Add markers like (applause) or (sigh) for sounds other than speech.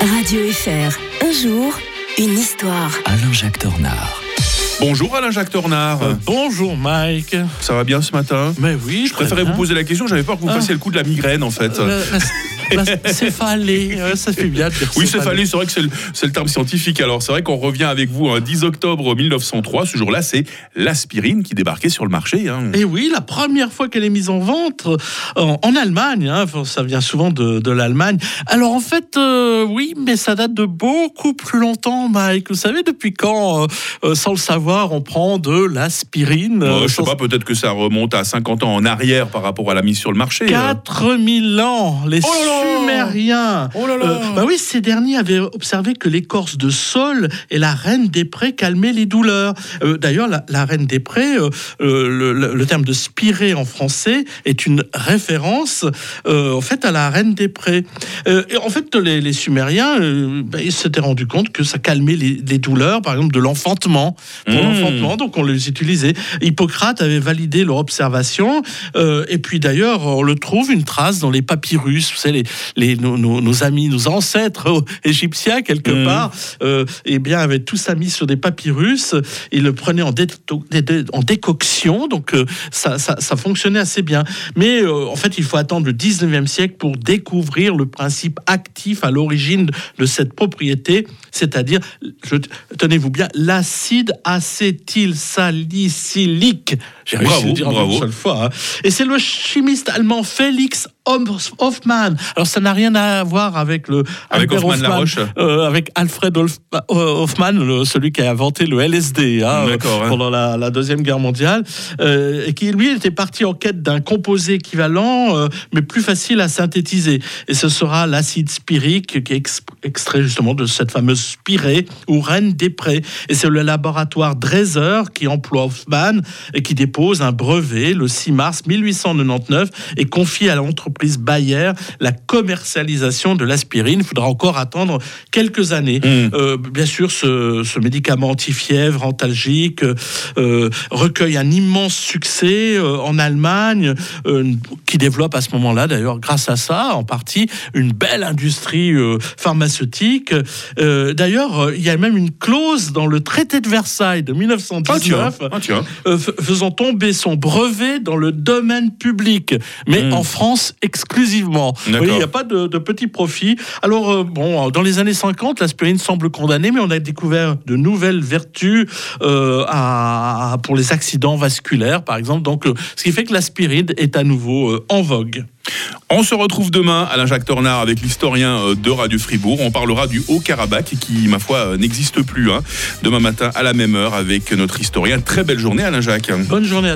Radio FR, un jour, une histoire. Alain-Jacques Tornard. Bonjour Alain-Jacques Tornard. Euh, bonjour Mike. Ça va bien ce matin? Mais oui, Je préférais vous poser la question, j'avais peur que vous Ah. passiez le coup de la migraine en fait. La céphalée, ça fait bien de dire Oui, céphalée. c'est vrai que c'est le, terme scientifique. Alors, c'est vrai qu'on revient avec vous un 10 octobre 1903. Ce jour-là, c'est l'aspirine qui débarquait sur le marché. hein. Et oui, la première fois qu'elle est mise en vente euh, en, en Allemagne, hein, ça vient souvent de, de l'Allemagne. Alors en fait, euh, oui, mais ça date de beaucoup plus longtemps, Mike. Vous savez depuis quand, euh, sans le savoir, on prend de l'aspirine Euh, je sais sans- pas, peut-être que ça remonte à 50 ans en arrière par rapport à la mise sur le marché. euh. 4000 ans, les Oh Oh là là Euh, bah oui, ces derniers avaient observé que l'écorce de sol et la reine des prés calmaient les douleurs. Euh, D'ailleurs, la, la reine des prés, euh, le, le- le terme de spirée en français est une référence en fait à la reine des prés. Et en fait, les, les Sumériens, bah, ils s'étaient rendus compte que ça calmait les, les douleurs, par exemple de l'enfantement. Pour Mmh. l'enfantement, donc on les utilisait. Hippocrate avait validé leur observation. et puis d'ailleurs, on le trouve une trace dans les papyrus. Vous savez, les, les- nos, nos- nos amis, nos ancêtres (laughs) égyptiens, quelque Mhm. part, euh, eh bien, avaient tout ça mis sur des papyrus. Ils le prenaient en, dé- dé- dé- en décoction. Donc euh, ça, ça, ça fonctionnait assez bien. Mais euh, en fait, il faut attendre le 19e siècle pour découvrir le principe actif à l'origine de cette propriété, c'est-à-dire, tenez-vous bien, l'acide acétylsalicylique. J'ai réussi à dire bravo. une seule fois. hein. Et c'est le chimiste allemand Félix Hoff- Hoffmann. Alors ça n'a rien à voir avec le Avec Albert Hoffmann Laroche. euh, avec Alfred euh, Hoffmann, le- celui qui a inventé le LSD hein, euh, hein. pendant la, la deuxième guerre mondiale, euh, et qui lui était parti en quête d'un composé équivalent, mais plus facile à synthétiser. Et ce sera l'acide spirique qui est ex- extrait justement de cette fameuse spirée ou reine des prés. Et c'est le laboratoire Dreiser qui emploie Hoffmann et qui dépose un brevet le 6 mars 1899 et confie à l'entreprise Bayer la commercialisation de l'aspirine. Il faudra encore attendre quelques années. Mm. Euh, bien sûr, ce, ce médicament anti-fièvre, antalgique, euh, recueille un immense succès euh, en Allemagne, qui développe à ce moment-là, d'ailleurs, grâce à ça, en partie, une belle industrie euh, pharmaceutique. Euh, d'ailleurs, euh, il y a même une clause dans le traité de Versailles de Ah tiens, 1919 ah, tiens. euh, faisant tomber son brevet dans le domaine public, mais Mm. en France exclusivement. Vous D'accord. voyez, il n'y a pas de, de petits profits. Alors, bon, dans les années 50, l'aspirine semble condamnée, mais on a découvert de nouvelles vertus à- pour les accidents vasculaires, par exemple. Donc, ce qui fait que l'aspirine est à nouveau en vogue. On se retrouve demain, Alain-Jacques Tornard, avec l'historien euh, de Radio Fribourg. On parlera du Haut-Karabakh qui, ma foi, euh, n'existe plus. hein. Demain matin à la même heure avec notre historien. Très belle journée, Alain-Jacques. Bonne journée à